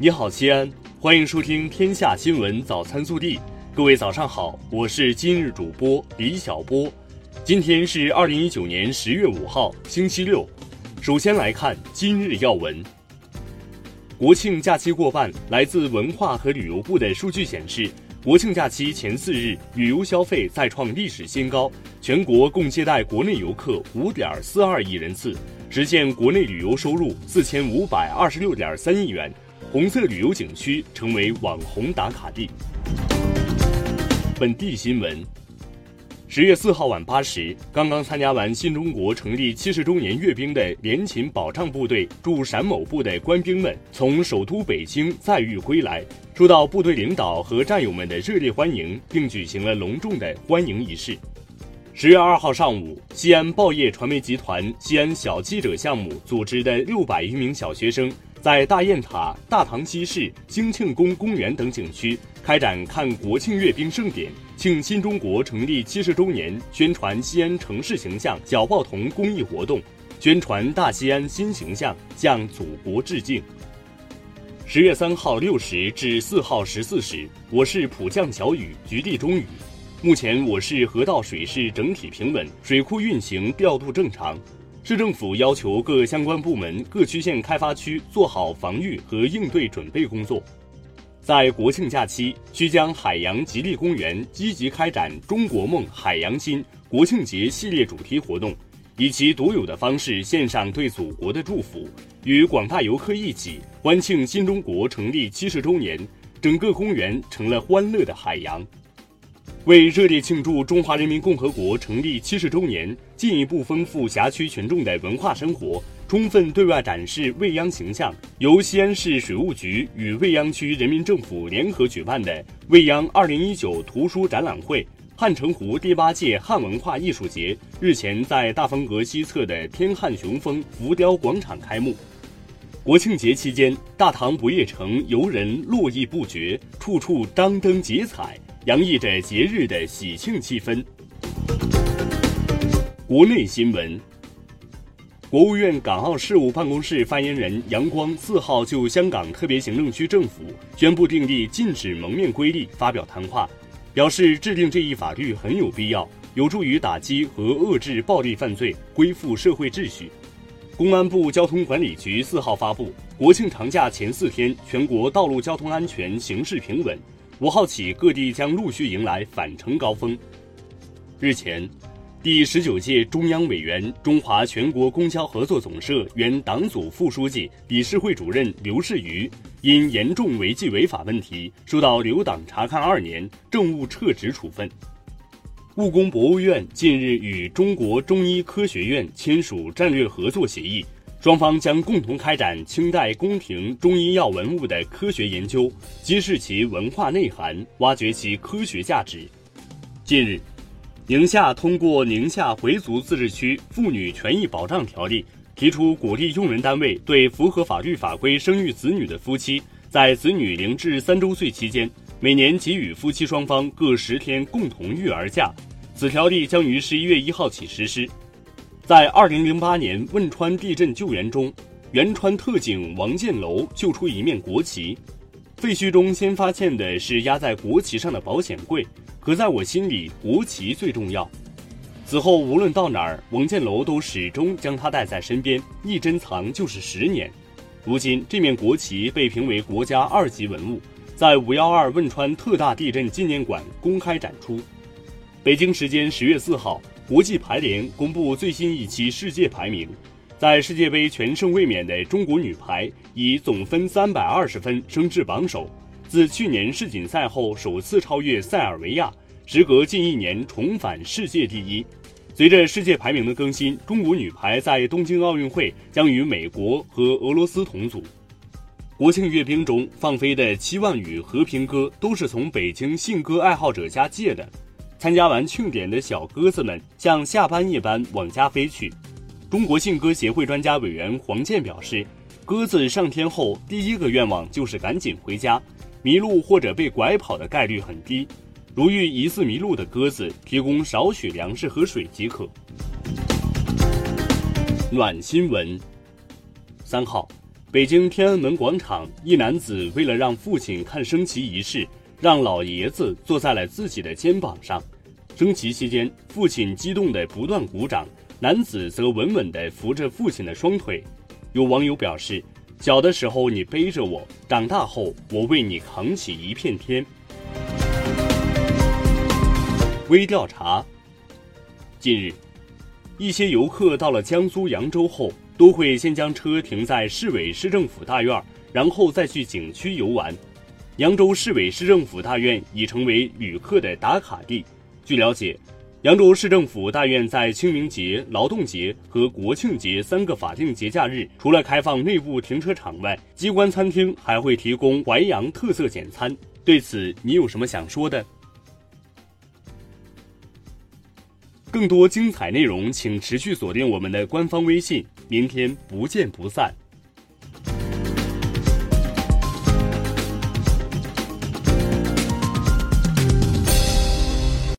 你好，西安，欢迎收听《天下新闻早餐速递》。各位早上好，我是今日主播李小波。今天是二零一九年十月五号，星期六。首先来看今日要闻。国庆假期过半，来自文化和旅游部的数据显示，国庆假期前四日旅游消费再创历史新高，全国共接待国内游客五点四二亿人次，实现国内旅游收入四千五百二十六点三亿元。红色旅游景区成为网红打卡地。本地新闻：十月四号晚八时，刚刚参加完新中国成立七十周年阅兵的联勤保障部队驻陕某部的官兵们从首都北京载誉归来，受到部队领导和战友们的热烈欢迎，并举行了隆重的欢迎仪式。十月二号上午，西安报业传媒集团西安小记者项目组织的六百余名小学生。在大雁塔、大唐西市、兴庆宫公园等景区开展看国庆阅兵盛典、庆新中国成立七十周年、宣传西安城市形象小报童公益活动，宣传大西安新形象，向祖国致敬。十月三号六时至四号十四时，我市普降小雨，局地中雨。目前我市河道水势整体平稳，水库运行调度正常。市政府要求各相关部门、各区县开发区做好防御和应对准备工作。在国庆假期，曲江海洋极地公园积极开展“中国梦·海洋心”国庆节系列主题活动，以其独有的方式献上对祖国的祝福，与广大游客一起欢庆新中国成立七十周年。整个公园成了欢乐的海洋。为热烈庆祝中华人民共和国成立七十周年，进一步丰富辖区群众的文化生活，充分对外展示未央形象，由西安市水务局与未央区人民政府联合举办的未央二零一九图书展览会——汉城湖第八届汉文化艺术节日前在大风阁西侧的天汉雄风浮雕广场开幕。国庆节期间，大唐不夜城游人络绎不绝，处处张灯结彩。洋溢着节日的喜庆气氛。国内新闻：国务院港澳事务办公室发言人杨光四号就香港特别行政区政府宣布订立禁止蒙面规例发表谈话，表示制定这一法律很有必要，有助于打击和遏制暴力犯罪，恢复社会秩序。公安部交通管理局四号发布，国庆长假前四天，全国道路交通安全形势平稳。五号起，各地将陆续迎来返程高峰。日前，第十九届中央委员、中华全国供销合作总社原党组副书记、理事会主任刘士余因严重违纪违法问题，受到留党察看二年，政务撤职处分。故宫博物院近日与中国中医科学院签署战略合作协议。双方将共同开展清代宫廷中医药文物的科学研究，揭示其文化内涵，挖掘其科学价值。近日，宁夏通过《宁夏回族自治区妇女权益保障条例》，提出鼓励用人单位对符合法律法规生育子女的夫妻，在子女零至三周岁期间，每年给予夫妻双方各十天共同育儿假。此条例将于十一月一号起实施。在二零零八年汶川地震救援中，原川特警王建楼救出一面国旗。废墟中先发现的是压在国旗上的保险柜，可在我心里，国旗最重要。此后无论到哪儿，王建楼都始终将它带在身边，一珍藏就是十年。如今，这面国旗被评为国家二级文物，在五幺二汶川特大地震纪念馆公开展出。北京时间十月四号。国际排联公布最新一期世界排名，在世界杯全胜卫冕的中国女排以总分三百二十分升至榜首，自去年世锦赛后首次超越塞尔维亚，时隔近一年重返世界第一。随着世界排名的更新，中国女排在东京奥运会将与美国和俄罗斯同组。国庆阅兵中放飞的七万羽和平鸽都是从北京信鸽爱好者家借的。参加完庆典的小鸽子们像下班一般往家飞去。中国信鸽协会专家委员黄健表示，鸽子上天后第一个愿望就是赶紧回家，迷路或者被拐跑的概率很低。如遇疑似迷路的鸽子，提供少许粮食和水即可。暖新闻：三号，北京天安门广场，一男子为了让父亲看升旗仪式，让老爷子坐在了自己的肩膀上。升旗期间，父亲激动地不断鼓掌，男子则稳稳地扶着父亲的双腿。有网友表示：“小的时候你背着我，长大后我为你扛起一片天。”微调查。近日，一些游客到了江苏扬州后。都会先将车停在市委市政府大院，然后再去景区游玩。扬州市委市政府大院已成为旅客的打卡地。据了解，扬州市政府大院在清明节、劳动节和国庆节三个法定节假日，除了开放内部停车场外，机关餐厅还会提供淮扬特色简餐。对此，你有什么想说的？更多精彩内容，请持续锁定我们的官方微信。明天不见不散。